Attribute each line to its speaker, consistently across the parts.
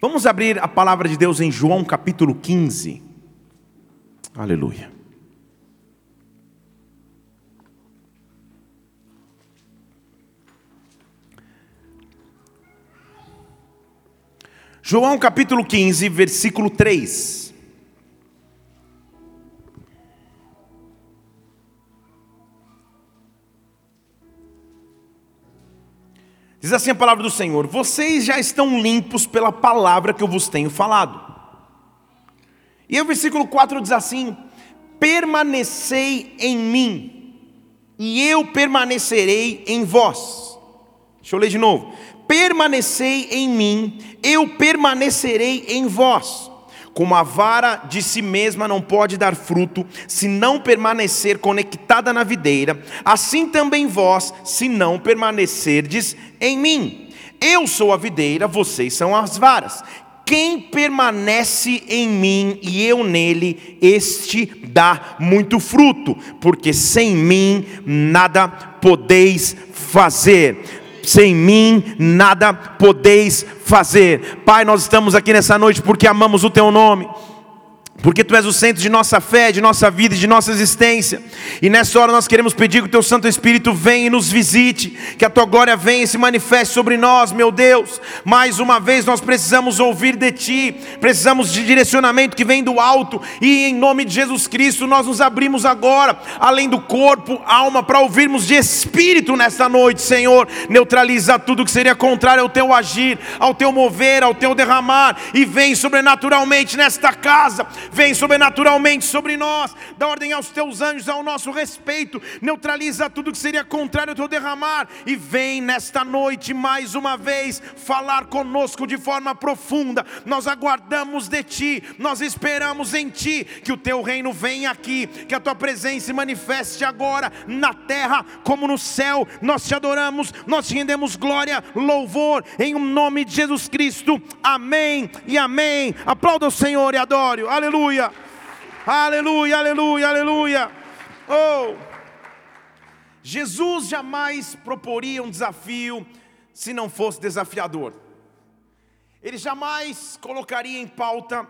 Speaker 1: Vamos abrir a palavra de Deus em João capítulo 15. Aleluia. João capítulo 15, versículo 3. Diz assim a palavra do Senhor: Vocês já estão limpos pela palavra que eu vos tenho falado. E o versículo 4 diz assim: Permanecei em mim, e eu permanecerei em vós. Deixa eu ler de novo. Permanecei em mim, eu permanecerei em vós. Como a vara de si mesma não pode dar fruto se não permanecer conectada na videira, assim também vós, se não permanecerdes em mim. Eu sou a videira, vocês são as varas. Quem permanece em mim e eu nele, este dá muito fruto, porque sem mim nada podeis fazer sem mim nada podeis fazer. Pai, nós estamos aqui nessa noite porque amamos o teu nome porque tu és o centro de nossa fé, de nossa vida de nossa existência. E nessa hora nós queremos pedir que o teu Santo Espírito venha e nos visite, que a tua glória venha e se manifeste sobre nós, meu Deus. Mais uma vez nós precisamos ouvir de ti, precisamos de direcionamento que vem do alto, e em nome de Jesus Cristo nós nos abrimos agora, além do corpo, alma, para ouvirmos de espírito nesta noite, Senhor. Neutraliza tudo que seria contrário ao teu agir, ao teu mover, ao teu derramar, e vem sobrenaturalmente nesta casa vem sobrenaturalmente sobre nós, dá ordem aos teus anjos ao nosso respeito, neutraliza tudo que seria contrário ao teu derramar, e vem nesta noite mais uma vez falar conosco de forma profunda. Nós aguardamos de ti, nós esperamos em ti, que o teu reino venha aqui, que a tua presença se manifeste agora na terra como no céu. Nós te adoramos, nós te rendemos glória, louvor, em nome de Jesus Cristo. Amém e amém. Aplauda o Senhor e adore. Aleluia aleluia, aleluia, aleluia, aleluia. Oh, Jesus jamais proporia um desafio se não fosse desafiador. Ele jamais colocaria em pauta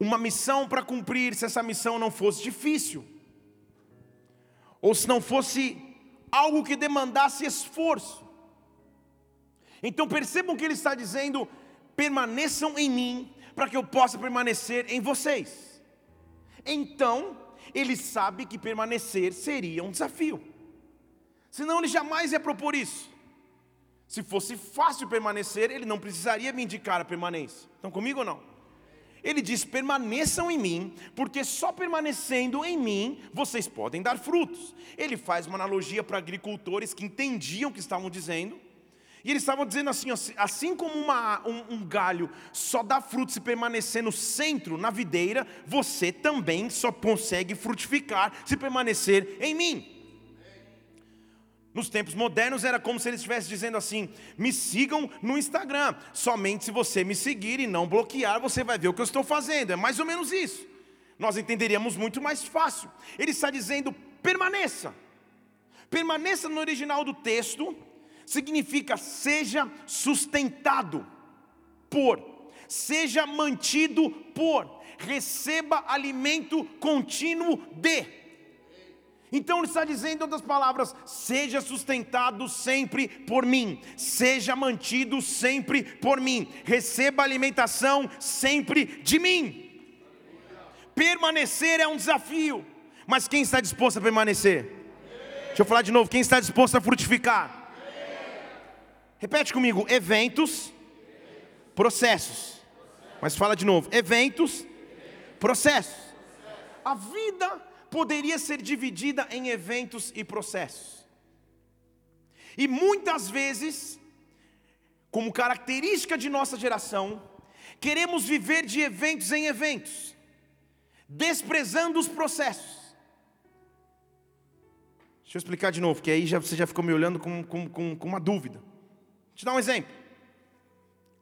Speaker 1: uma missão para cumprir se essa missão não fosse difícil, ou se não fosse algo que demandasse esforço. Então percebam que ele está dizendo: permaneçam em mim, para que eu possa permanecer em vocês. Então, ele sabe que permanecer seria um desafio. Senão ele jamais ia propor isso. Se fosse fácil permanecer, ele não precisaria me indicar a permanência. Estão comigo ou não? Ele diz: permaneçam em mim, porque só permanecendo em mim vocês podem dar frutos. Ele faz uma analogia para agricultores que entendiam o que estavam dizendo e eles estavam dizendo assim: assim como uma, um, um, galho só dá fruto se permanecer no centro, na videira, você também só consegue frutificar se permanecer em mim. Nos tempos modernos era como se eles estivessem dizendo assim: me sigam no Instagram, somente se você me seguir e não bloquear, você vai ver o que eu estou fazendo. É mais ou menos isso. Nós entenderíamos muito mais fácil. Ele está dizendo: permaneça. Permaneça no original do texto significa seja sustentado por, seja mantido por, receba alimento contínuo de. Então ele está dizendo em outras palavras: seja sustentado sempre por mim, seja mantido sempre por mim, receba alimentação sempre de mim. Permanecer é um desafio, mas quem está disposto a permanecer? Deixa eu falar de novo: quem está disposto a frutificar? Repete comigo: eventos, processos. Mas fala de novo: eventos, processos. A vida poderia ser dividida em eventos e processos. E muitas vezes, como característica de nossa geração, queremos viver de eventos em eventos, desprezando os processos. Deixa eu explicar de novo, que aí já, você já ficou me olhando com, com, com, com uma dúvida. Te dar um exemplo.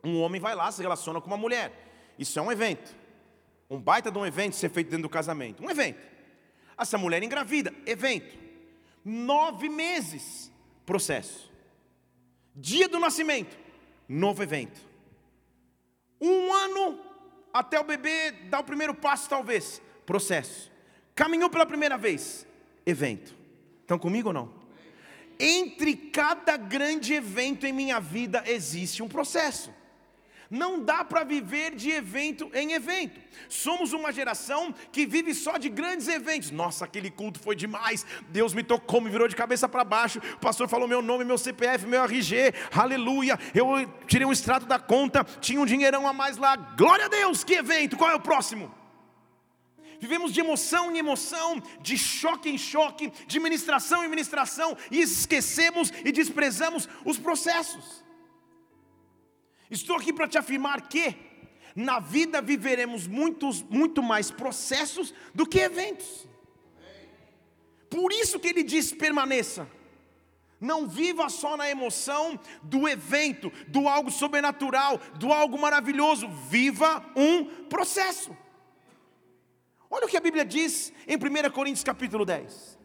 Speaker 1: Um homem vai lá, se relaciona com uma mulher. Isso é um evento. Um baita de um evento ser feito dentro do casamento. Um evento. Essa mulher engravida, evento. Nove meses, processo. Dia do nascimento, novo evento. até o bebê dar o primeiro passo, talvez. Processo. Caminhou pela primeira vez. Evento. Estão comigo ou não? Entre cada grande evento em minha vida existe um processo. Não dá para viver de evento em evento. Somos uma geração que vive só de grandes eventos. Nossa, aquele culto foi demais. Deus me tocou, me virou de cabeça para baixo. O pastor falou meu nome, meu CPF, meu RG. Aleluia. Eu tirei um extrato da conta, tinha um dinheirão a mais lá. Glória a Deus. Que evento? Qual é o próximo? Vivemos de emoção em emoção, de choque em choque, de ministração em ministração, e esquecemos e desprezamos os processos. Estou aqui para te afirmar que na vida viveremos muitos, muito mais processos do que eventos. Por isso que ele diz: permaneça. Não viva só na emoção do evento, do algo sobrenatural, do algo maravilhoso. Viva um processo. Olha o que a Bíblia diz em 1 Coríntios capítulo 10.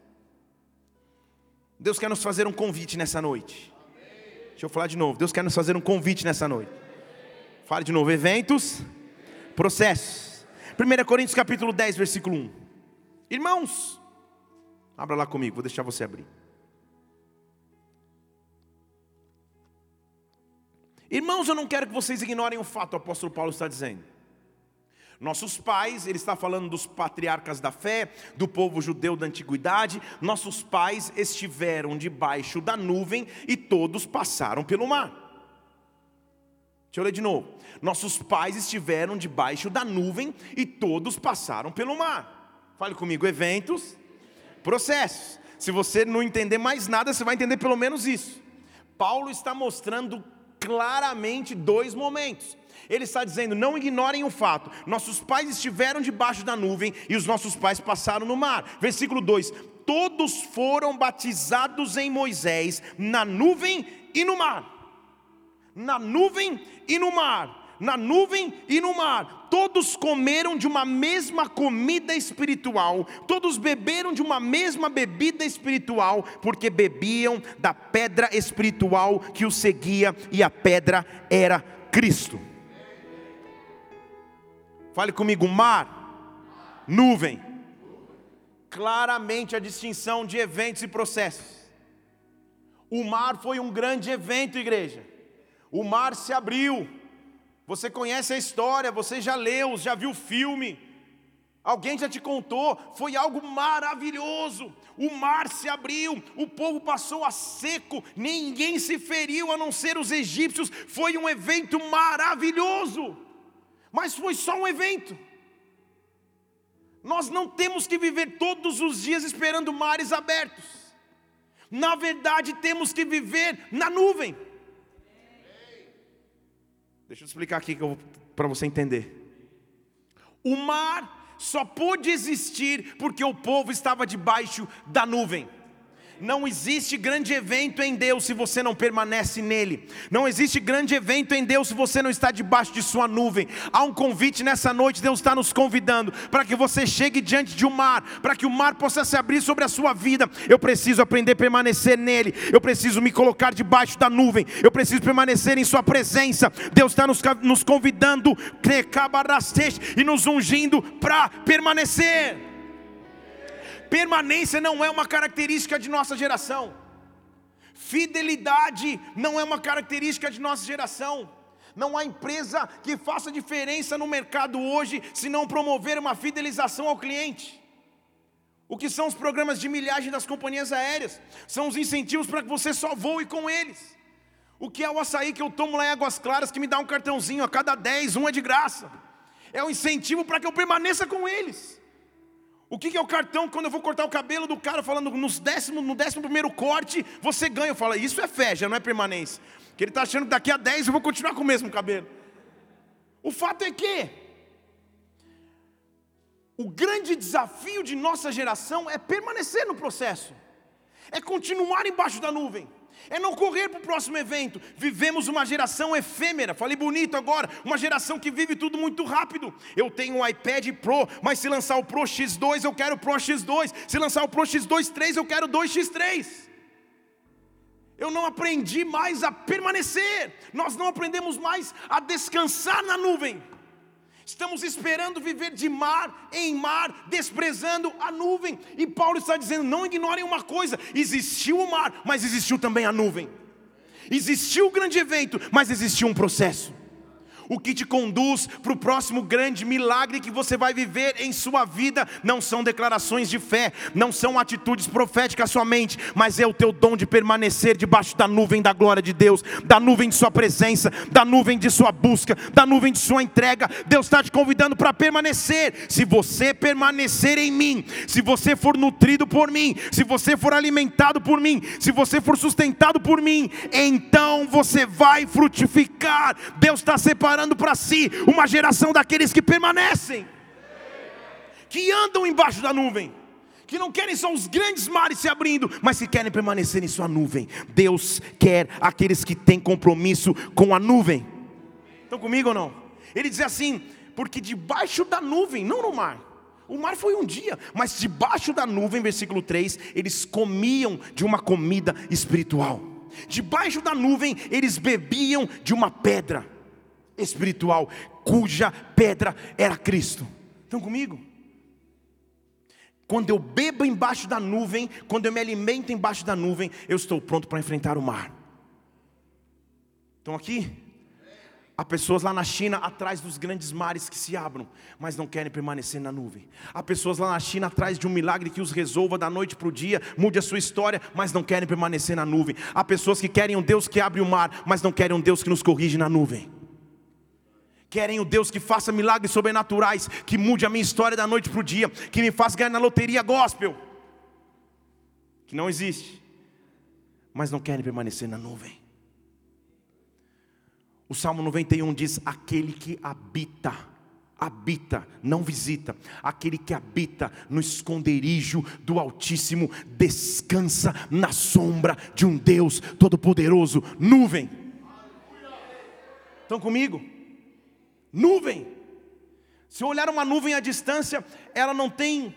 Speaker 1: Deus quer nos fazer um convite nessa noite. Deixa eu falar de novo. Deus quer nos fazer um convite nessa noite. Fale de novo. Eventos, processos. 1 Coríntios capítulo 10, versículo 1. Irmãos, abra lá comigo, vou deixar você abrir. Irmãos, eu não quero que vocês ignorem o fato, o apóstolo Paulo está dizendo. Nossos pais, ele está falando dos patriarcas da fé, do povo judeu da antiguidade. Nossos pais estiveram debaixo da nuvem e todos passaram pelo mar. Deixa eu ler de novo. Nossos pais estiveram debaixo da nuvem e todos passaram pelo mar. Fale comigo, eventos, processos. Se você não entender mais nada, você vai entender pelo menos isso. Paulo está mostrando claramente dois momentos. Ele está dizendo: não ignorem o fato, nossos pais estiveram debaixo da nuvem e os nossos pais passaram no mar. Versículo 2: todos foram batizados em Moisés na nuvem e no mar. Na nuvem e no mar na nuvem e no mar. Todos comeram de uma mesma comida espiritual, todos beberam de uma mesma bebida espiritual, porque bebiam da pedra espiritual que os seguia, e a pedra era Cristo. Fale comigo, mar, nuvem. Claramente a distinção de eventos e processos. O mar foi um grande evento, igreja. O mar se abriu. Você conhece a história, você já leu, já viu o filme. Alguém já te contou, foi algo maravilhoso. O mar se abriu, o povo passou a seco, ninguém se feriu a não ser os egípcios. Foi um evento maravilhoso mas foi só um evento. Nós não temos que viver todos os dias esperando mares abertos. Na verdade, temos que viver na nuvem. Deixa eu explicar aqui para você entender. O mar só pôde existir porque o povo estava debaixo da nuvem. Não existe grande evento em Deus se você não permanece nele. Não existe grande evento em Deus se você não está debaixo de sua nuvem. Há um convite nessa noite, Deus está nos convidando para que você chegue diante de um mar, para que o mar possa se abrir sobre a sua vida. Eu preciso aprender a permanecer nele. Eu preciso me colocar debaixo da nuvem. Eu preciso permanecer em sua presença. Deus está nos, nos convidando e nos ungindo para permanecer. Permanência não é uma característica de nossa geração. Fidelidade não é uma característica de nossa geração. Não há empresa que faça diferença no mercado hoje se não promover uma fidelização ao cliente. O que são os programas de milhagem das companhias aéreas? São os incentivos para que você só voe com eles. O que é o açaí que eu tomo lá em Águas Claras que me dá um cartãozinho a cada 10, um é de graça. É um incentivo para que eu permaneça com eles. O que é o cartão quando eu vou cortar o cabelo do cara falando nos décimo, no décimo primeiro corte, você ganha. Eu falo, isso é fé, já não é permanência. Que ele está achando que daqui a 10 eu vou continuar com o mesmo cabelo. O fato é que o grande desafio de nossa geração é permanecer no processo, é continuar embaixo da nuvem é não correr para o próximo evento. Vivemos uma geração efêmera, falei bonito agora, uma geração que vive tudo muito rápido. Eu tenho um iPad Pro, mas se lançar o Pro X2, eu quero o Pro X2. Se lançar o Pro X2 3, eu quero o 2X3. Eu não aprendi mais a permanecer, nós não aprendemos mais a descansar na nuvem. Estamos esperando viver de mar em mar, desprezando a nuvem. E Paulo está dizendo: não ignorem uma coisa: existiu o mar, mas existiu também a nuvem. Existiu o grande evento, mas existiu um processo o que te conduz para o próximo grande milagre que você vai viver em sua vida, não são declarações de fé, não são atitudes proféticas somente, mas é o teu dom de permanecer debaixo da nuvem da glória de Deus, da nuvem de Sua presença, da nuvem de Sua busca, da nuvem de Sua entrega. Deus está te convidando para permanecer. Se você permanecer em mim, se você for nutrido por mim, se você for alimentado por mim, se você for sustentado por mim, então você vai frutificar. Deus está separando preparando para si uma geração daqueles que permanecem, que andam embaixo da nuvem, que não querem só os grandes mares se abrindo, mas que querem permanecer em sua nuvem. Deus quer aqueles que têm compromisso com a nuvem. Estão comigo ou não? Ele diz assim: porque debaixo da nuvem, não no mar. O mar foi um dia, mas debaixo da nuvem, versículo 3, eles comiam de uma comida espiritual. Debaixo da nuvem, eles bebiam de uma pedra espiritual, cuja pedra era Cristo. Estão comigo? Quando eu bebo embaixo da nuvem, quando eu me alimento embaixo da nuvem, eu estou pronto para enfrentar o mar. Estão aqui? Há pessoas lá na China atrás dos grandes mares que se abram, mas não querem permanecer na nuvem. Há pessoas lá na China atrás de um milagre que os resolva da noite para o dia, mude a sua história, mas não querem permanecer na nuvem. Há pessoas que querem um Deus que abre o mar, mas não querem um Deus que nos corrige na nuvem querem o Deus que faça milagres sobrenaturais, que mude a minha história da noite para o dia, que me faça ganhar na loteria gospel, que não existe, mas não querem permanecer na nuvem. O Salmo 91 diz: Aquele que habita, habita, não visita, aquele que habita no esconderijo do Altíssimo, descansa na sombra de um Deus Todo-Poderoso, nuvem. Estão comigo? Nuvem. Se olhar uma nuvem à distância, ela não tem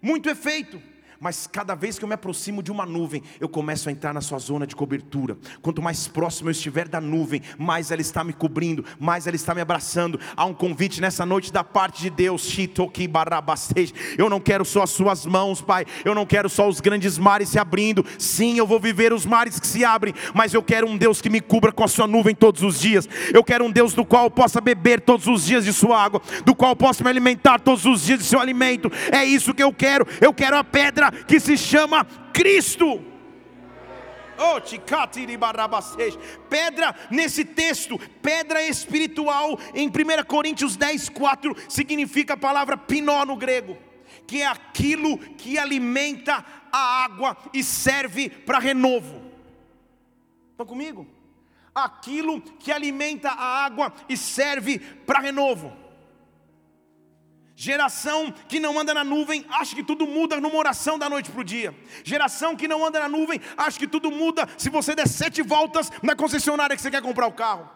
Speaker 1: muito efeito mas cada vez que eu me aproximo de uma nuvem, eu começo a entrar na sua zona de cobertura. Quanto mais próximo eu estiver da nuvem, mais ela está me cobrindo, mais ela está me abraçando. Há um convite nessa noite da parte de Deus. Eu não quero só as suas mãos, Pai. Eu não quero só os grandes mares se abrindo. Sim, eu vou viver os mares que se abrem, mas eu quero um Deus que me cubra com a sua nuvem todos os dias. Eu quero um Deus do qual eu possa beber todos os dias de sua água, do qual eu possa me alimentar todos os dias de seu alimento. É isso que eu quero. Eu quero a pedra que se chama Cristo. Oh, pedra nesse texto, pedra espiritual, em 1 Coríntios 10, 4, significa a palavra pinó no grego, que é aquilo que alimenta a água e serve para renovo. Estão comigo? Aquilo que alimenta a água e serve para renovo. Geração que não anda na nuvem, acha que tudo muda numa oração da noite para o dia. Geração que não anda na nuvem, acha que tudo muda se você der sete voltas na concessionária que você quer comprar o carro.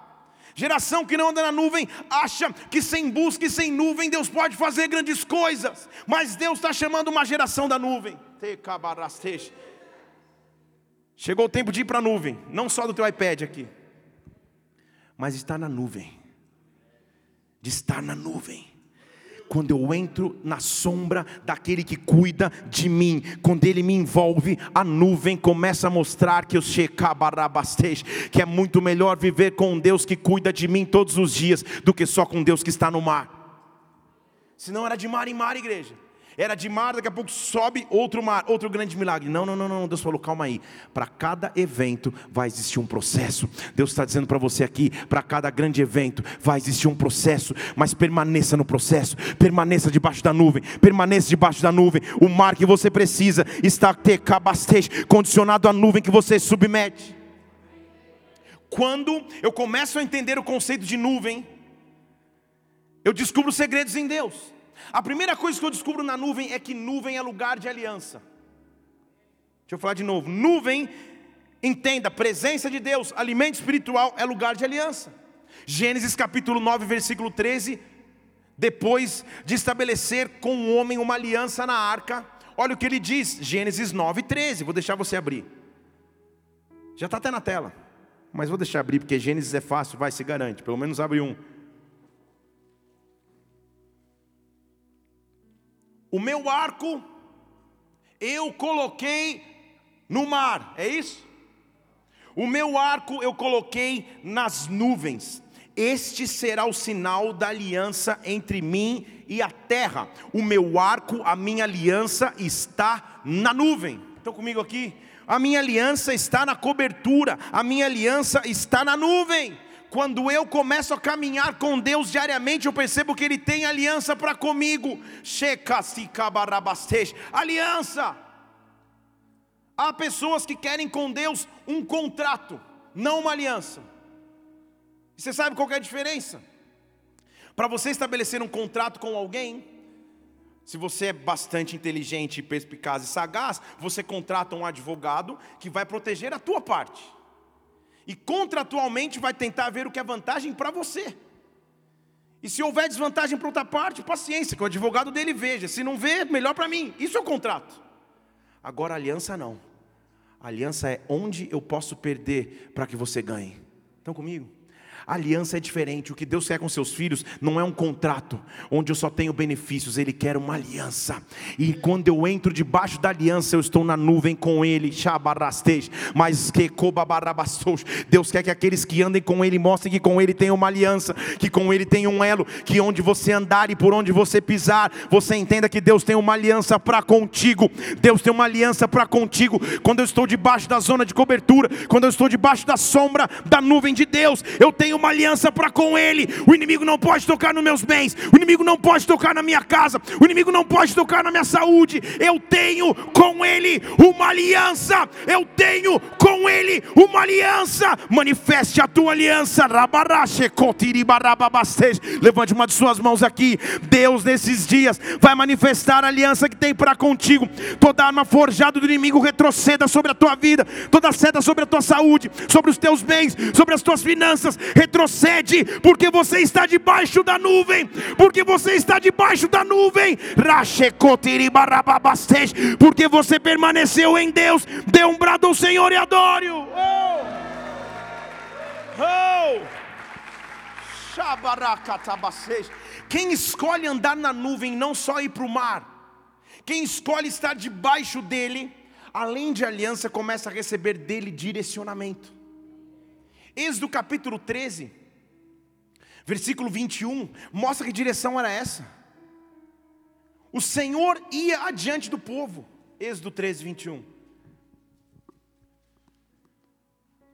Speaker 1: Geração que não anda na nuvem, acha que sem busca e sem nuvem Deus pode fazer grandes coisas. Mas Deus está chamando uma geração da nuvem. Chegou o tempo de ir para a nuvem, não só do teu iPad aqui, mas estar na nuvem. De estar na nuvem quando eu entro na sombra daquele que cuida de mim, quando ele me envolve, a nuvem começa a mostrar que eu que é muito melhor viver com Deus que cuida de mim todos os dias do que só com Deus que está no mar. Senão era de mar em mar, igreja. Era de mar, daqui a pouco sobe outro mar, outro grande milagre. Não, não, não, não. Deus falou, calma aí. Para cada evento vai existir um processo. Deus está dizendo para você aqui, para cada grande evento vai existir um processo. Mas permaneça no processo, permaneça debaixo da nuvem, permaneça debaixo da nuvem. O mar que você precisa está condicionado à nuvem que você submete. Quando eu começo a entender o conceito de nuvem, eu descubro segredos em Deus. A primeira coisa que eu descubro na nuvem é que nuvem é lugar de aliança. Deixa eu falar de novo. Nuvem, entenda, presença de Deus, alimento espiritual é lugar de aliança. Gênesis capítulo 9, versículo 13. Depois de estabelecer com o homem uma aliança na arca, olha o que ele diz, Gênesis 9, 13. Vou deixar você abrir. Já está até na tela, mas vou deixar abrir porque Gênesis é fácil, vai, se garante. Pelo menos abre um. O meu arco eu coloquei no mar, é isso? O meu arco eu coloquei nas nuvens. Este será o sinal da aliança entre mim e a terra. O meu arco, a minha aliança está na nuvem. Estão comigo aqui? A minha aliança está na cobertura, a minha aliança está na nuvem. Quando eu começo a caminhar com Deus diariamente, eu percebo que Ele tem aliança para comigo. Aliança. Há pessoas que querem com Deus um contrato, não uma aliança. Você sabe qual é a diferença? Para você estabelecer um contrato com alguém, se você é bastante inteligente, perspicaz e sagaz, você contrata um advogado que vai proteger a tua parte. E contratualmente vai tentar ver o que é vantagem para você. E se houver desvantagem para outra parte, paciência, que o advogado dele veja. Se não vê, melhor para mim. Isso é o contrato. Agora, aliança não. Aliança é onde eu posso perder para que você ganhe. Estão comigo? A aliança é diferente. O que Deus quer com seus filhos não é um contrato onde eu só tenho benefícios, Ele quer uma aliança. E quando eu entro debaixo da aliança, eu estou na nuvem com Ele. Mas que Deus quer que aqueles que andem com Ele mostrem que com Ele tem uma aliança, que com Ele tem um elo, que onde você andar e por onde você pisar, você entenda que Deus tem uma aliança para contigo. Deus tem uma aliança para contigo. Quando eu estou debaixo da zona de cobertura, quando eu estou debaixo da sombra da nuvem de Deus, eu tenho tenho uma aliança para com Ele. O inimigo não pode tocar nos meus bens, o inimigo não pode tocar na minha casa, o inimigo não pode tocar na minha saúde. Eu tenho com Ele uma aliança. Eu tenho com Ele uma aliança. Manifeste a tua aliança. Levante uma de suas mãos aqui. Deus, nesses dias, vai manifestar a aliança que tem para contigo. Toda arma forjada do inimigo retroceda sobre a tua vida, toda seta sobre a tua saúde, sobre os teus bens, sobre as tuas finanças retrocede, porque você está debaixo da nuvem, porque você está debaixo da nuvem, porque você permaneceu em Deus, dê um brado ao Senhor e adore-o. Oh! Oh! Quem escolhe andar na nuvem, não só ir para o mar, quem escolhe estar debaixo dele, além de aliança, começa a receber dele direcionamento. Êxodo capítulo 13, versículo 21, mostra que direção era essa. O Senhor ia adiante do povo. Êxodo 13, 21.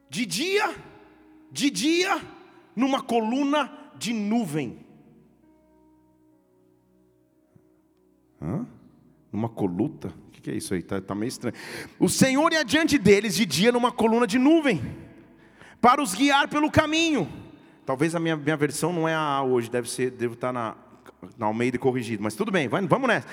Speaker 1: De dia, de dia, numa coluna de nuvem. Hã? Numa coluta? O que é isso aí? Está tá meio estranho. O Senhor ia adiante deles de dia numa coluna de nuvem para os guiar pelo caminho. Talvez a minha, minha versão não é a hoje, deve ser, devo estar na, na Almeida corrigido, mas tudo bem, vai, vamos nessa.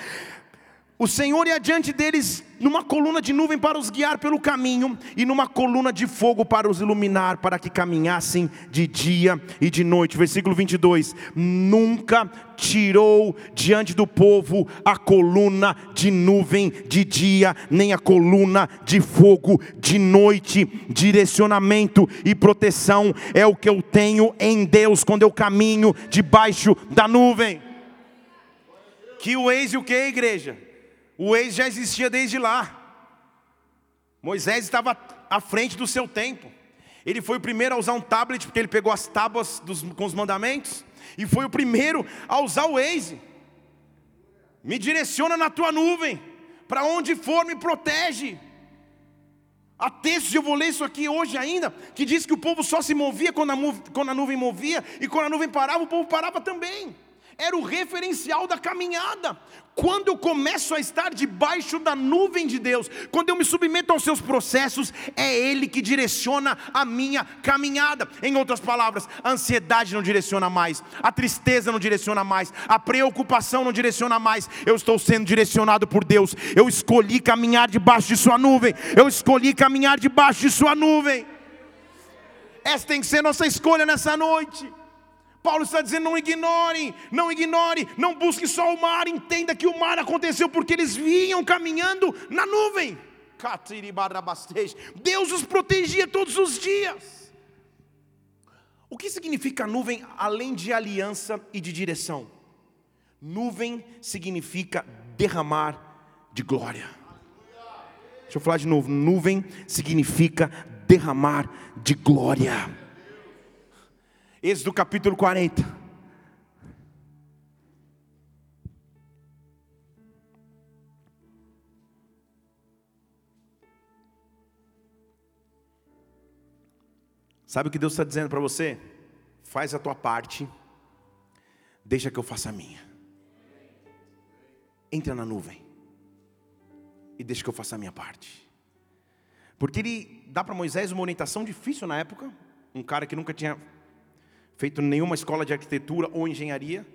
Speaker 1: O Senhor ia diante deles numa coluna de nuvem para os guiar pelo caminho, e numa coluna de fogo para os iluminar, para que caminhassem de dia e de noite. Versículo 22: Nunca tirou diante do povo a coluna de nuvem de dia, nem a coluna de fogo de noite. Direcionamento e proteção é o que eu tenho em Deus quando eu caminho debaixo da nuvem. Que o ex e o que, igreja? O ex já existia desde lá. Moisés estava à frente do seu tempo. Ele foi o primeiro a usar um tablet, porque ele pegou as tábuas dos, com os mandamentos, e foi o primeiro a usar o Waze. Me direciona na tua nuvem, para onde for me protege. Há textos, eu vou ler isso aqui hoje ainda, que diz que o povo só se movia quando a, quando a nuvem movia, e quando a nuvem parava, o povo parava também era o referencial da caminhada. Quando eu começo a estar debaixo da nuvem de Deus, quando eu me submeto aos seus processos, é Ele que direciona a minha caminhada. Em outras palavras, a ansiedade não direciona mais, a tristeza não direciona mais, a preocupação não direciona mais. Eu estou sendo direcionado por Deus. Eu escolhi caminhar debaixo de Sua nuvem. Eu escolhi caminhar debaixo de Sua nuvem. Essa tem que ser nossa escolha nessa noite. Paulo está dizendo: não ignore, não ignore, não busque só o mar, entenda que o mar aconteceu porque eles vinham caminhando na nuvem. Deus os protegia todos os dias. O que significa nuvem além de aliança e de direção? Nuvem significa derramar de glória. Deixa eu falar de novo. Nuvem significa derramar de glória. Êxodo capítulo 40. Sabe o que Deus está dizendo para você? Faz a tua parte, deixa que eu faça a minha. Entra na nuvem e deixa que eu faça a minha parte. Porque ele dá para Moisés uma orientação difícil na época, um cara que nunca tinha feito nenhuma escola de arquitetura ou engenharia,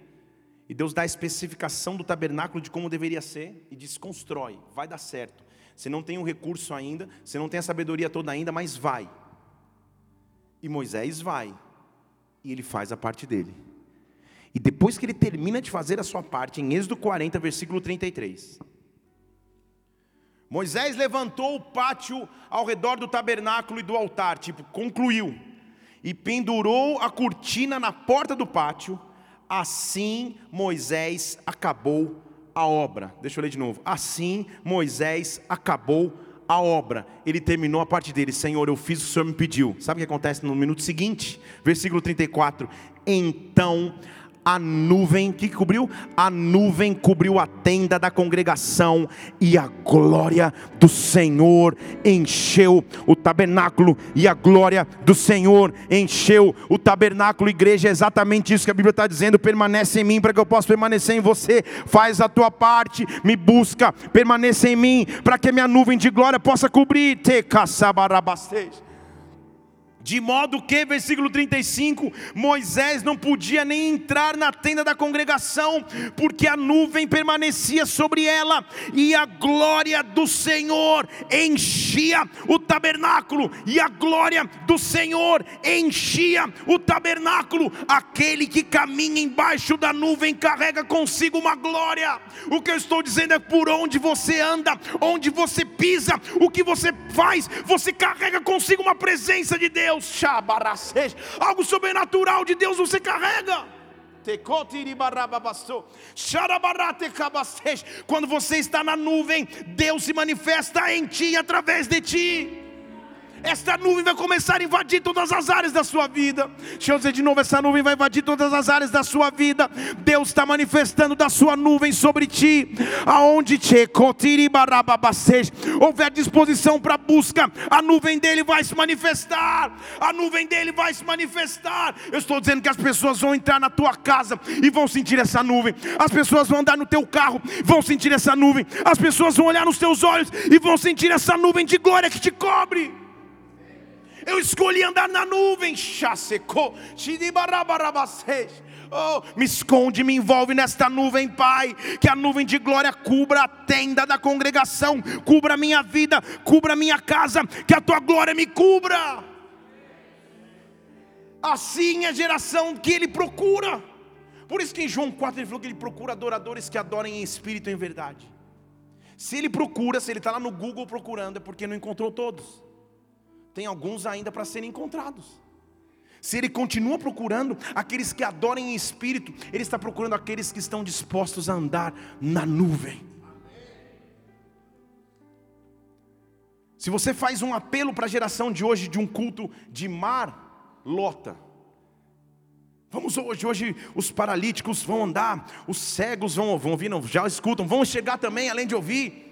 Speaker 1: e Deus dá a especificação do tabernáculo de como deveria ser e diz: constrói, vai dar certo. Você não tem o recurso ainda, você não tem a sabedoria toda ainda, mas vai. E Moisés vai, e ele faz a parte dele. E depois que ele termina de fazer a sua parte, em Êxodo 40, versículo 33. Moisés levantou o pátio ao redor do tabernáculo e do altar, tipo, concluiu, e pendurou a cortina na porta do pátio. Assim Moisés acabou a obra. Deixa eu ler de novo. Assim Moisés acabou a obra. Ele terminou a parte dele. Senhor, eu fiz o que o Senhor me pediu. Sabe o que acontece no minuto seguinte? Versículo 34. Então a nuvem, que cobriu? A nuvem cobriu a tenda da congregação e a glória do Senhor encheu o tabernáculo e a glória do Senhor encheu o tabernáculo. Igreja, é exatamente isso que a Bíblia está dizendo. Permanece em mim para que eu possa permanecer em você. Faz a tua parte, me busca, permaneça em mim para que a minha nuvem de glória possa cobrir. Te caçabarabastej. De modo que, versículo 35, Moisés não podia nem entrar na tenda da congregação, porque a nuvem permanecia sobre ela, e a glória do Senhor enchia o tabernáculo, e a glória do Senhor enchia o tabernáculo. Aquele que caminha embaixo da nuvem carrega consigo uma glória. O que eu estou dizendo é por onde você anda, onde você pisa, o que você faz, você carrega consigo uma presença de Deus. Deus, algo sobrenatural de Deus você carrega. Quando você está na nuvem, Deus se manifesta em ti através de ti esta nuvem vai começar a invadir todas as áreas da sua vida. Deixa eu dizer de novo: essa nuvem vai invadir todas as áreas da sua vida. Deus está manifestando da sua nuvem sobre ti, aonde te houver disposição para busca, a nuvem dele vai se manifestar. A nuvem dele vai se manifestar. Eu estou dizendo que as pessoas vão entrar na tua casa e vão sentir essa nuvem. As pessoas vão andar no teu carro, vão sentir essa nuvem. As pessoas vão olhar nos teus olhos e vão sentir essa nuvem de glória que te cobre. Eu escolhi andar na nuvem. Oh, me esconde, me envolve nesta nuvem, Pai. Que a nuvem de glória cubra a tenda da congregação, cubra a minha vida, cubra a minha casa. Que a tua glória me cubra. Assim é a geração que ele procura. Por isso que em João 4 ele falou que ele procura adoradores que adorem em espírito e em verdade. Se ele procura, se ele está lá no Google procurando, é porque não encontrou todos tem alguns ainda para serem encontrados. Se ele continua procurando aqueles que adorem em espírito, ele está procurando aqueles que estão dispostos a andar na nuvem. Se você faz um apelo para a geração de hoje de um culto de mar, lota. Vamos hoje, hoje os paralíticos vão andar, os cegos vão, vão ouvir, não, já escutam, vão chegar também, além de ouvir.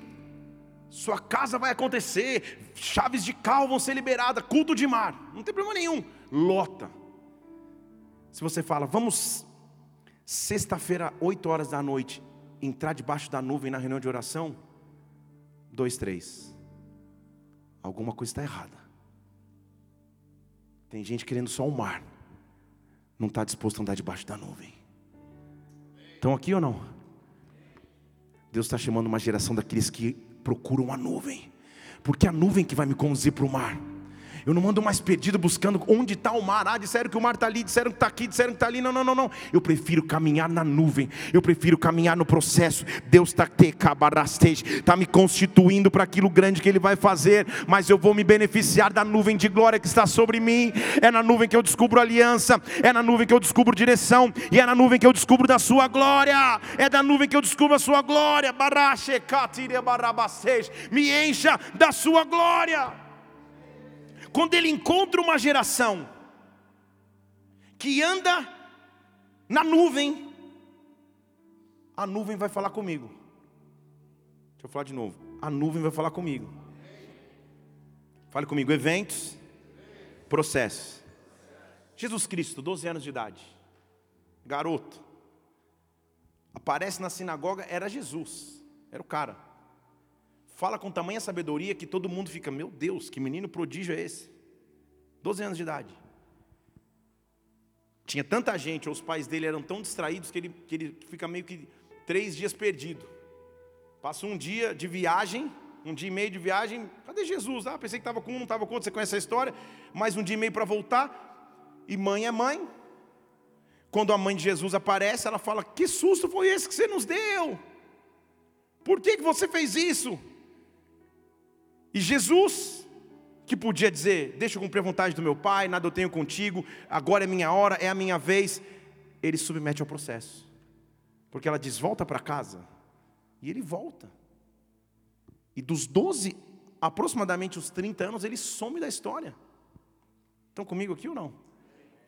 Speaker 1: Sua casa vai acontecer, chaves de carro vão ser liberadas, culto de mar, não tem problema nenhum, lota. Se você fala, vamos sexta-feira, 8 horas da noite, entrar debaixo da nuvem na reunião de oração, dois, três, alguma coisa está errada. Tem gente querendo só o mar, não está disposto a andar debaixo da nuvem. Estão aqui ou não? Deus está chamando uma geração daqueles que procuram a nuvem, porque é a nuvem que vai me conduzir para o mar. Eu não ando mais perdido buscando onde está o mar. Ah, disseram que o mar está ali, disseram que está aqui, disseram que está ali. Não, não, não, não. Eu prefiro caminhar na nuvem. Eu prefiro caminhar no processo. Deus está está me constituindo para aquilo grande que Ele vai fazer. Mas eu vou me beneficiar da nuvem de glória que está sobre mim. É na nuvem que eu descubro aliança. É na nuvem que eu descubro direção. E é na nuvem que eu descubro da Sua glória. É da nuvem que eu descubro a Sua glória. Me encha da Sua glória. Quando ele encontra uma geração que anda na nuvem, a nuvem vai falar comigo. Deixa eu falar de novo. A nuvem vai falar comigo. Fale comigo, eventos, processos. Jesus Cristo, 12 anos de idade, garoto, aparece na sinagoga, era Jesus, era o cara fala com tamanha sabedoria que todo mundo fica, meu Deus, que menino prodígio é esse? 12 anos de idade. Tinha tanta gente, ou os pais dele eram tão distraídos que ele, que ele fica meio que três dias perdido. Passa um dia de viagem, um dia e meio de viagem, cadê Jesus? Ah, pensei que estava com um, não estava com outro, você conhece a história, mais um dia e meio para voltar, e mãe é mãe. Quando a mãe de Jesus aparece, ela fala: Que susto foi esse que você nos deu? Por que, que você fez isso? E Jesus, que podia dizer: Deixa eu cumprir a vontade do meu Pai, nada eu tenho contigo, agora é minha hora, é a minha vez, ele submete ao processo, porque ela diz: Volta para casa, e ele volta. E dos 12, aproximadamente os 30 anos, ele some da história. Estão comigo aqui ou não?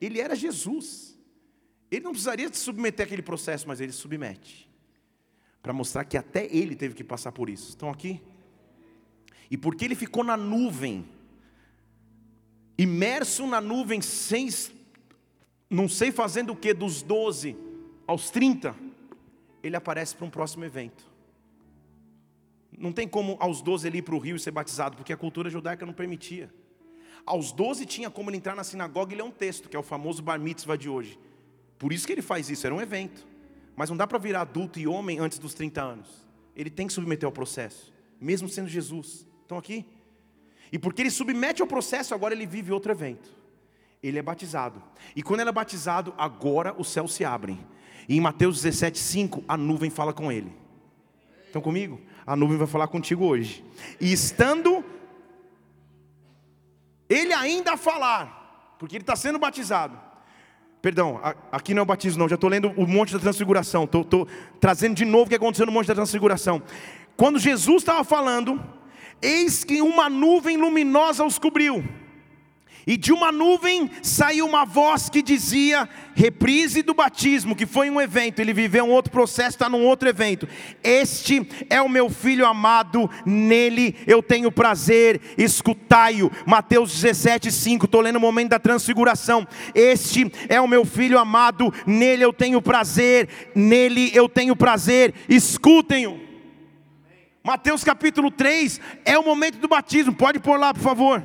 Speaker 1: Ele era Jesus. Ele não precisaria se submeter àquele processo, mas ele submete. Para mostrar que até ele teve que passar por isso. Estão aqui? E porque ele ficou na nuvem, imerso na nuvem, sem, não sei fazendo o que, dos 12 aos 30, ele aparece para um próximo evento. Não tem como aos 12 ele ir para o rio e ser batizado, porque a cultura judaica não permitia. Aos 12 tinha como ele entrar na sinagoga e ler um texto, que é o famoso bar mitzvah de hoje. Por isso que ele faz isso, era um evento. Mas não dá para virar adulto e homem antes dos 30 anos. Ele tem que submeter ao processo, mesmo sendo Jesus. Estão aqui? E porque ele submete ao processo, agora ele vive outro evento. Ele é batizado. E quando ele é batizado, agora os céus se abrem. E em Mateus 17, 5, a nuvem fala com ele. Estão comigo? A nuvem vai falar contigo hoje. E estando ele ainda a falar, porque ele está sendo batizado. Perdão, aqui não é o batismo, não. Já estou lendo o Monte da Transfiguração. Estou trazendo de novo o que aconteceu no Monte da Transfiguração. Quando Jesus estava falando, Eis que uma nuvem luminosa os cobriu. E de uma nuvem saiu uma voz que dizia: reprise do batismo, que foi um evento, ele viveu um outro processo, está num outro evento. Este é o meu filho amado, nele eu tenho prazer, escutai-o. Mateus 17, 5, estou lendo o momento da transfiguração. Este é o meu filho amado, nele eu tenho prazer, nele eu tenho prazer, escutem-o. Mateus capítulo 3 é o momento do batismo, pode pôr lá, por favor.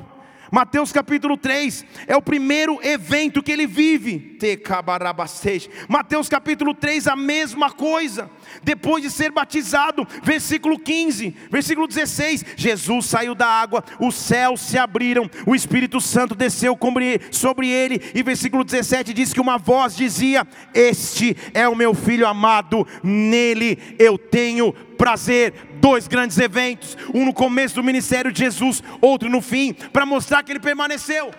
Speaker 1: Mateus capítulo 3 é o primeiro evento que ele vive. Mateus capítulo 3, a mesma coisa. Depois de ser batizado, versículo 15, versículo 16: Jesus saiu da água, os céus se abriram, o Espírito Santo desceu sobre ele, e versículo 17 diz que uma voz dizia: Este é o meu filho amado, nele eu tenho prazer. Dois grandes eventos, um no começo do ministério de Jesus, outro no fim, para mostrar que ele permaneceu.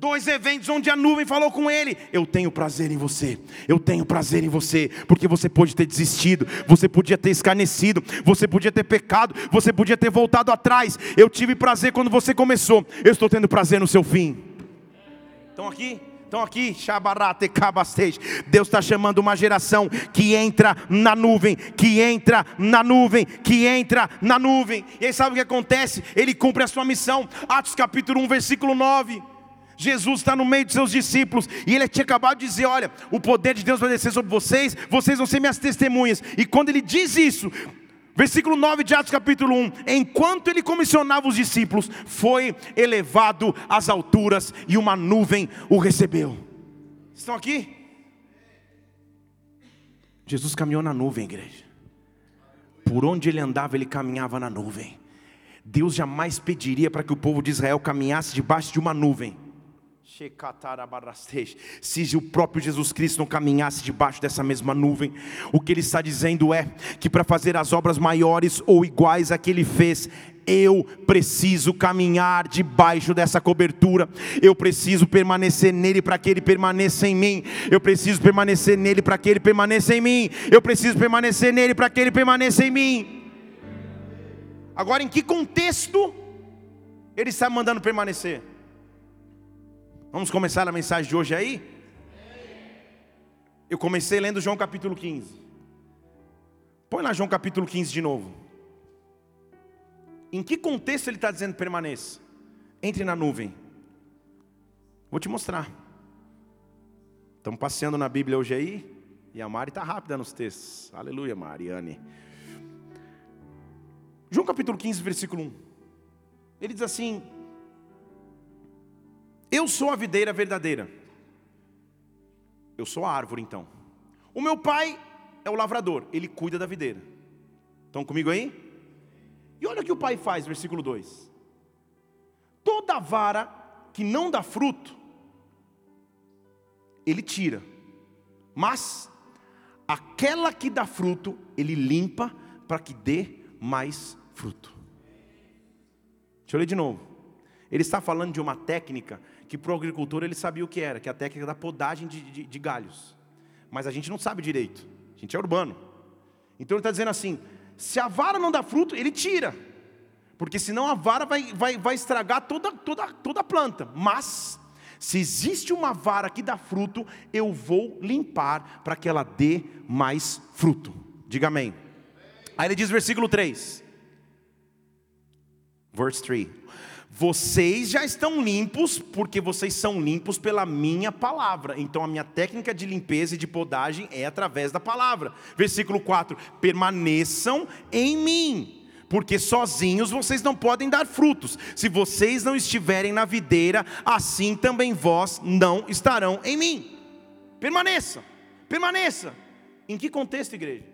Speaker 1: Dois eventos onde a nuvem falou com ele: Eu tenho prazer em você, eu tenho prazer em você, porque você pode ter desistido, você podia ter escarnecido, você podia ter pecado, você podia ter voltado atrás. Eu tive prazer quando você começou, eu estou tendo prazer no seu fim. Estão aqui? Estão aqui, Deus está chamando uma geração que entra na nuvem, que entra na nuvem, que entra na nuvem. E aí sabe o que acontece? Ele cumpre a sua missão. Atos capítulo 1, versículo 9. Jesus está no meio de seus discípulos e ele tinha acabado de dizer: Olha, o poder de Deus vai descer sobre vocês, vocês vão ser minhas testemunhas. E quando ele diz isso, versículo 9 de Atos, capítulo 1: Enquanto ele comissionava os discípulos, foi elevado às alturas e uma nuvem o recebeu. Estão aqui? Jesus caminhou na nuvem, igreja. Por onde ele andava, ele caminhava na nuvem. Deus jamais pediria para que o povo de Israel caminhasse debaixo de uma nuvem. Se o próprio Jesus Cristo não caminhasse debaixo dessa mesma nuvem, o que ele está dizendo é que para fazer as obras maiores ou iguais a que ele fez, eu preciso caminhar debaixo dessa cobertura, eu preciso permanecer nele para que ele permaneça em mim, eu preciso permanecer nele para que ele permaneça em mim, eu preciso permanecer nele para que ele permaneça em mim. Agora, em que contexto ele está mandando permanecer? Vamos começar a mensagem de hoje aí? Eu comecei lendo João capítulo 15. Põe lá João capítulo 15 de novo. Em que contexto ele está dizendo permaneça? Entre na nuvem. Vou te mostrar. Estamos passeando na Bíblia hoje aí. E a Mari está rápida nos textos. Aleluia, Mariane. João capítulo 15, versículo 1. Ele diz assim: eu sou a videira verdadeira. Eu sou a árvore, então. O meu pai é o lavrador, ele cuida da videira. Estão comigo aí? E olha o que o pai faz, versículo 2: Toda vara que não dá fruto, ele tira, mas aquela que dá fruto, ele limpa para que dê mais fruto. Deixa eu ler de novo. Ele está falando de uma técnica que para o agricultor ele sabia o que era, que é a técnica da podagem de, de, de galhos. Mas a gente não sabe direito, a gente é urbano. Então ele está dizendo assim: se a vara não dá fruto, ele tira, porque senão a vara vai, vai, vai estragar toda, toda, toda a planta. Mas, se existe uma vara que dá fruto, eu vou limpar para que ela dê mais fruto. Diga amém. Aí ele diz, versículo 3. Verse 3 vocês já estão limpos, porque vocês são limpos pela minha palavra. Então a minha técnica de limpeza e de podagem é através da palavra. Versículo 4: permaneçam em mim, porque sozinhos vocês não podem dar frutos. Se vocês não estiverem na videira, assim também vós não estarão em mim. Permaneça, permaneça. Em que contexto, igreja?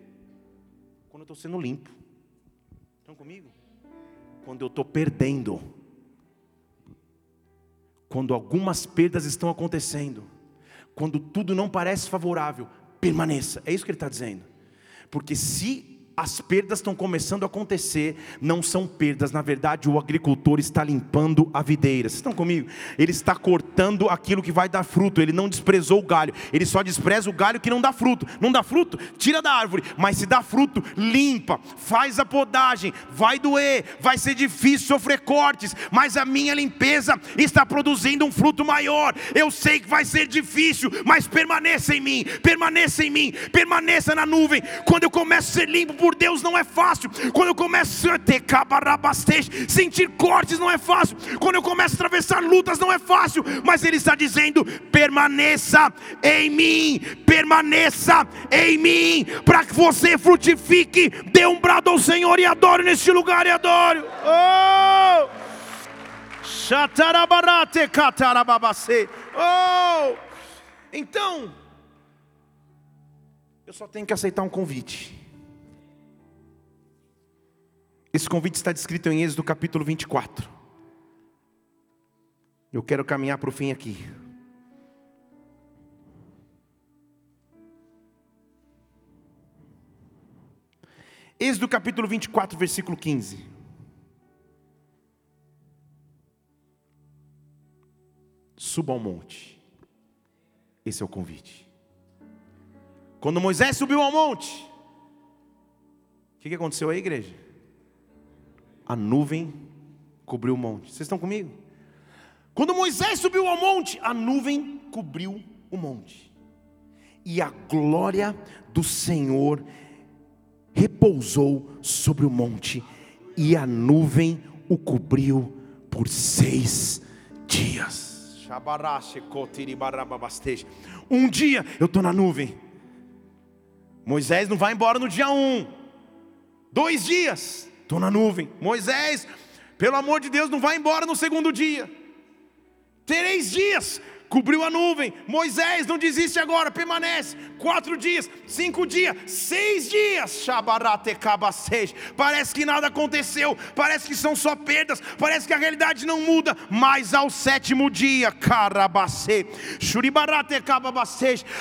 Speaker 1: Quando eu estou sendo limpo. Estão comigo? Quando eu estou perdendo quando algumas perdas estão acontecendo, quando tudo não parece favorável, permaneça. É isso que ele está dizendo. Porque se as perdas estão começando a acontecer, não são perdas, na verdade o agricultor está limpando a videira. Vocês estão comigo? Ele está cortando aquilo que vai dar fruto, ele não desprezou o galho, ele só despreza o galho que não dá fruto. Não dá fruto, tira da árvore, mas se dá fruto, limpa, faz a podagem, vai doer, vai ser difícil sofrer cortes, mas a minha limpeza está produzindo um fruto maior. Eu sei que vai ser difícil, mas permaneça em mim, permaneça em mim, permaneça na nuvem. Quando eu começo a ser limpo por por Deus não é fácil. Quando eu começo a ter sentir cortes não é fácil. Quando eu começo a atravessar lutas não é fácil. Mas Ele está dizendo: permaneça em mim, permaneça em mim, para que você frutifique. Dê um brado ao Senhor e adore neste lugar e adore. Oh! Oh! Então, eu só tenho que aceitar um convite. Esse convite está descrito em Êxodo capítulo 24. Eu quero caminhar para o fim aqui. Êxodo capítulo 24, versículo 15. Suba ao monte. Esse é o convite. Quando Moisés subiu ao monte, o que aconteceu aí, igreja? A nuvem cobriu o monte. Vocês estão comigo? Quando Moisés subiu ao monte, a nuvem cobriu o monte. E a glória do Senhor repousou sobre o monte, e a nuvem o cobriu por seis dias. Um dia eu estou na nuvem. Moisés não vai embora no dia um. Dois dias. Estou na nuvem. Moisés, pelo amor de Deus, não vai embora no segundo dia. Três dias. cobriu a nuvem. Moisés não desiste agora, permanece. Quatro dias, cinco dias, seis dias. Parece que nada aconteceu, parece que são só perdas, parece que a realidade não muda. Mas ao sétimo dia,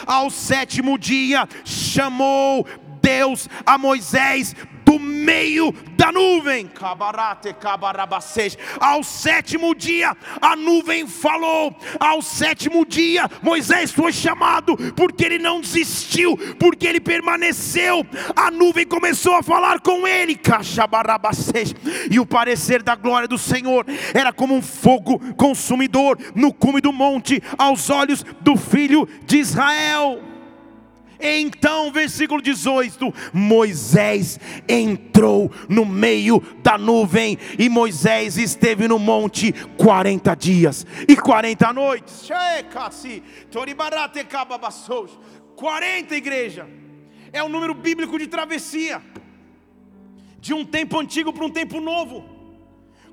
Speaker 1: ao sétimo dia, chamou Deus a Moisés do meio da nuvem. Ao sétimo dia, a nuvem falou. Ao sétimo dia, Moisés foi chamado, porque ele não desistiu, porque ele permaneceu. A nuvem começou a falar com ele. E o parecer da glória do Senhor era como um fogo consumidor no cume do monte, aos olhos do filho de Israel. Então, versículo 18: Moisés entrou no meio da nuvem, e Moisés esteve no monte 40 dias e 40 noites. 40 igreja, é o número bíblico de travessia, de um tempo antigo para um tempo novo.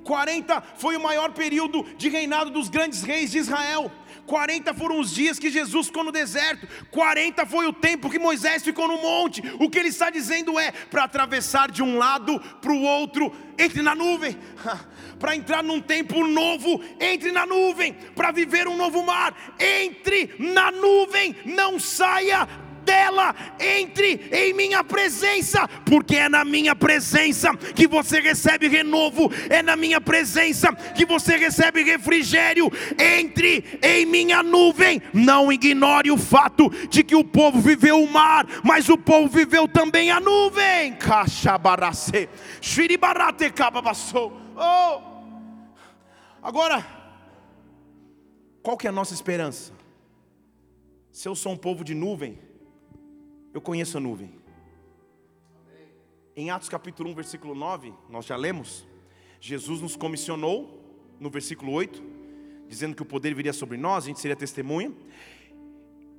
Speaker 1: 40 foi o maior período de reinado dos grandes reis de Israel. 40 foram os dias que Jesus ficou no deserto, 40 foi o tempo que Moisés ficou no monte. O que ele está dizendo é: para atravessar de um lado para o outro, entre na nuvem. para entrar num tempo novo, entre na nuvem. Para viver um novo mar, entre na nuvem. Não saia dela, entre em minha presença, porque é na minha presença que você recebe renovo, é na minha presença que você recebe refrigério. Entre em minha nuvem, não ignore o fato de que o povo viveu o mar, mas o povo viveu também a nuvem. Oh! Agora, qual que é a nossa esperança? Se eu sou um povo de nuvem, eu conheço a nuvem. Em Atos capítulo 1, versículo 9, nós já lemos. Jesus nos comissionou, no versículo 8, dizendo que o poder viria sobre nós, a gente seria testemunha.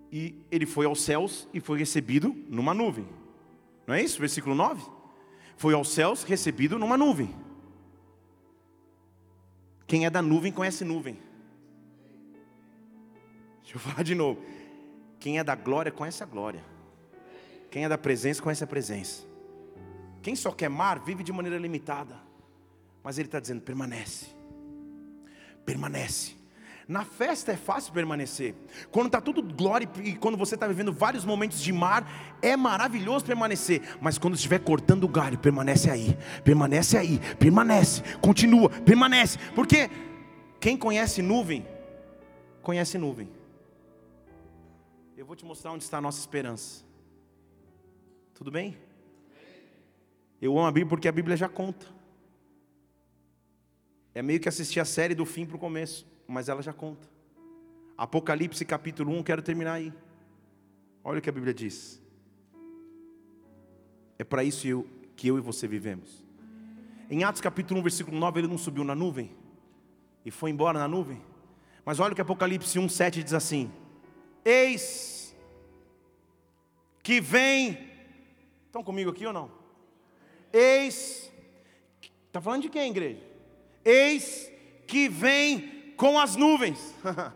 Speaker 1: E ele foi aos céus e foi recebido numa nuvem. Não é isso? Versículo 9? Foi aos céus recebido numa nuvem. Quem é da nuvem conhece nuvem. Deixa eu falar de novo. Quem é da glória conhece a glória. Quem é da presença conhece a presença. Quem só quer mar vive de maneira limitada. Mas ele está dizendo: permanece. Permanece. Na festa é fácil permanecer. Quando está tudo glória e quando você está vivendo vários momentos de mar, é maravilhoso permanecer. Mas quando estiver cortando o galho, permanece aí, permanece aí, permanece, continua, permanece. Porque quem conhece nuvem, conhece nuvem. Eu vou te mostrar onde está a nossa esperança. Tudo bem? Eu amo a Bíblia porque a Bíblia já conta. É meio que assistir a série do fim para o começo, mas ela já conta. Apocalipse capítulo 1, quero terminar aí. Olha o que a Bíblia diz. É para isso que eu e você vivemos. Em Atos capítulo 1, versículo 9, ele não subiu na nuvem e foi embora na nuvem. Mas olha o que Apocalipse 1, 7 diz assim: Eis que vem Estão comigo aqui ou não? Eis, está falando de quem, igreja? Eis que vem com as nuvens.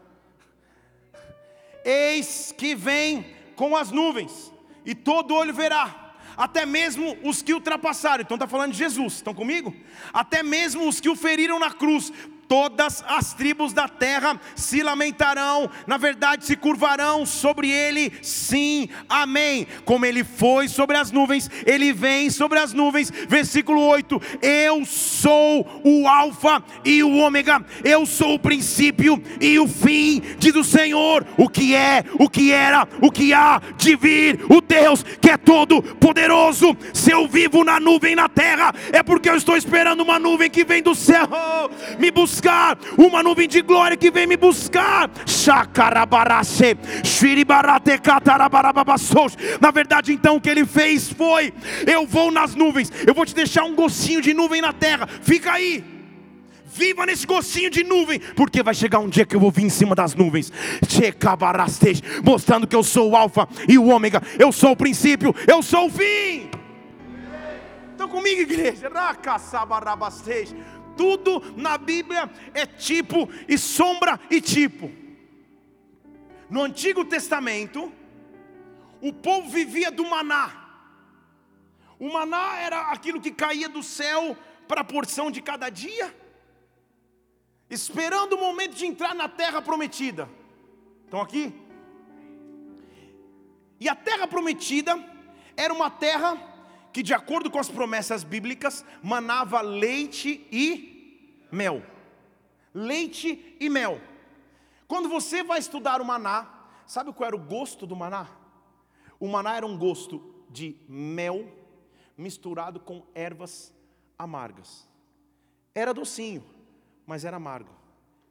Speaker 1: Eis que vem com as nuvens, e todo olho verá, até mesmo os que ultrapassaram. Então está falando de Jesus, estão comigo? Até mesmo os que o feriram na cruz, todas as tribos da terra se lamentarão, na verdade se curvarão sobre ele, sim, amém. Como ele foi sobre as nuvens, ele vem sobre as nuvens. Versículo 8: Eu sou o Alfa e o Ômega, eu sou o princípio e o fim, diz o Senhor, o que é, o que era, o que há de vir, o Deus que é todo poderoso. Se eu vivo na nuvem na terra, é porque eu estou esperando uma nuvem que vem do céu me buscar buscar, uma nuvem de glória que vem me buscar. Na verdade, então, o que ele fez foi: eu vou nas nuvens, eu vou te deixar um gostinho de nuvem na terra, fica aí. Viva nesse gostinho de nuvem, porque vai chegar um dia que eu vou vir em cima das nuvens, mostrando que eu sou o Alfa e o Ômega, eu sou o princípio, eu sou o fim. Estão comigo, igreja? Tudo na Bíblia é tipo e sombra e tipo. No Antigo Testamento, o povo vivia do maná. O maná era aquilo que caía do céu para a porção de cada dia, esperando o momento de entrar na terra prometida. Estão aqui? E a terra prometida era uma terra que, de acordo com as promessas bíblicas, manava leite e mel. Leite e mel. Quando você vai estudar o maná, sabe qual era o gosto do maná? O maná era um gosto de mel misturado com ervas amargas. Era docinho, mas era amargo.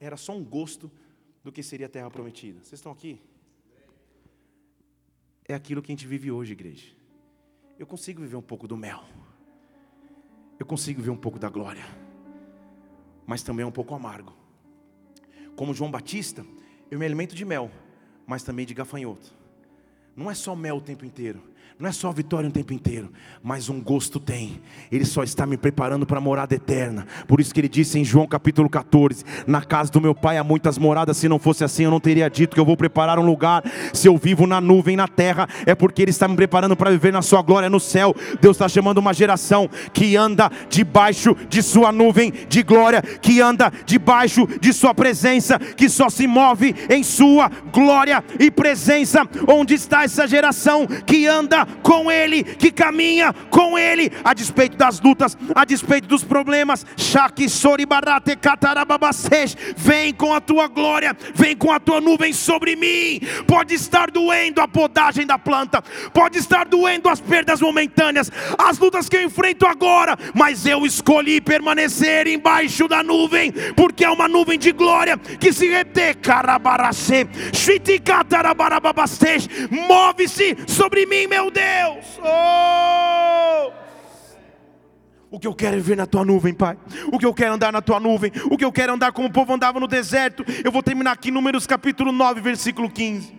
Speaker 1: Era só um gosto do que seria a terra prometida. Vocês estão aqui? É aquilo que a gente vive hoje, igreja. Eu consigo viver um pouco do mel. Eu consigo ver um pouco da glória. Mas também é um pouco amargo. Como João Batista, eu me alimento de mel, mas também de gafanhoto. Não é só mel o tempo inteiro, não é só vitória o tempo inteiro, mas um gosto tem. Ele só está me preparando para a morada eterna. Por isso que ele disse em João capítulo 14: Na casa do meu pai há muitas moradas. Se não fosse assim, eu não teria dito que eu vou preparar um lugar. Se eu vivo na nuvem, na terra, é porque ele está me preparando para viver na sua glória no céu. Deus está chamando uma geração que anda debaixo de sua nuvem de glória, que anda debaixo de sua presença, que só se move em sua glória e presença. Onde está essa geração que anda com Ele, que caminha com Ele, a despeito das lutas, a despeito dos problemas. Vem com a tua glória, vem com a tua nuvem sobre mim. Pode estar doendo a podagem da planta, pode estar doendo as perdas momentâneas, as lutas que eu enfrento agora, mas eu escolhi permanecer embaixo da nuvem, porque é uma nuvem de glória que se move-se sobre mim, meu Deus. Deus. Oh! O que eu quero é ver na tua nuvem, Pai. O que eu quero é andar na tua nuvem. O que eu quero é andar como o povo andava no deserto. Eu vou terminar aqui, Números capítulo 9, versículo 15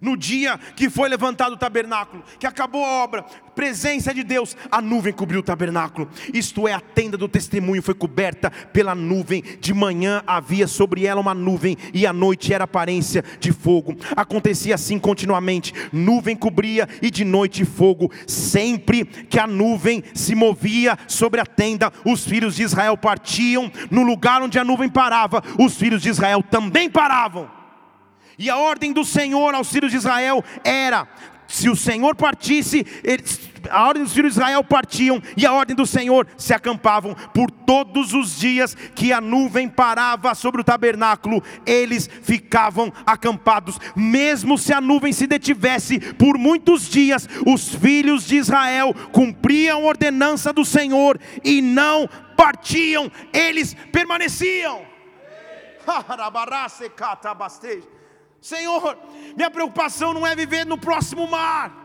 Speaker 1: no dia que foi levantado o tabernáculo, que acabou a obra, presença de Deus, a nuvem cobriu o tabernáculo, isto é, a tenda do testemunho foi coberta pela nuvem, de manhã havia sobre ela uma nuvem, e à noite era aparência de fogo, acontecia assim continuamente: nuvem cobria e de noite fogo, sempre que a nuvem se movia sobre a tenda, os filhos de Israel partiam, no lugar onde a nuvem parava, os filhos de Israel também paravam. E a ordem do Senhor aos filhos de Israel era: se o Senhor partisse, eles, a ordem dos filhos de Israel partiam, e a ordem do Senhor se acampavam por todos os dias que a nuvem parava sobre o tabernáculo, eles ficavam acampados, mesmo se a nuvem se detivesse por muitos dias, os filhos de Israel cumpriam a ordenança do Senhor e não partiam, eles permaneciam. Senhor, minha preocupação não é viver no próximo mar.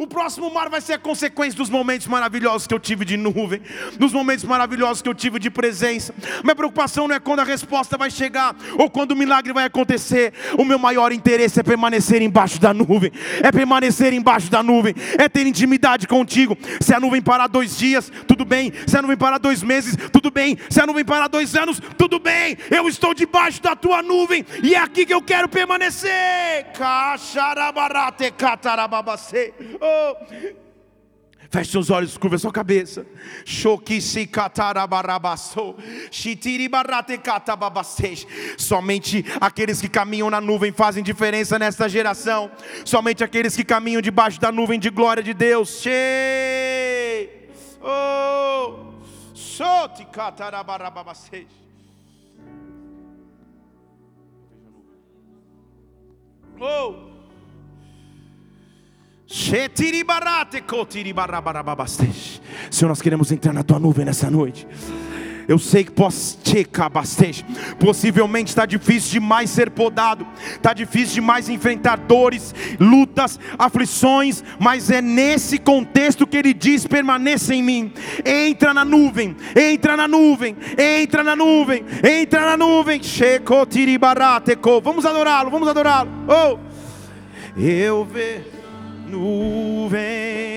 Speaker 1: O próximo mar vai ser a consequência dos momentos maravilhosos que eu tive de nuvem, dos momentos maravilhosos que eu tive de presença. Minha preocupação não é quando a resposta vai chegar ou quando o milagre vai acontecer. O meu maior interesse é permanecer embaixo da nuvem, é permanecer embaixo da nuvem, é ter intimidade contigo. Se a nuvem parar dois dias, tudo bem. Se a nuvem parar dois meses, tudo bem. Se a nuvem parar dois anos, tudo bem. Eu estou debaixo da tua nuvem e é aqui que eu quero permanecer. Cacharabarate catarababacê. Oh. Feche seus olhos, curva sua cabeça. Somente aqueles que caminham na nuvem fazem diferença nesta geração. Somente aqueles que caminham debaixo da nuvem de glória de Deus. Oh, oh. Senhor, nós queremos entrar na tua nuvem nessa noite. Eu sei que possivelmente está difícil demais ser podado, está difícil demais enfrentar dores, lutas, aflições, mas é nesse contexto que ele diz: permaneça em mim, entra na nuvem, entra na nuvem, entra na nuvem, entra na nuvem. Vamos adorá-lo, vamos adorá-lo. Oh, eu vejo nuvem.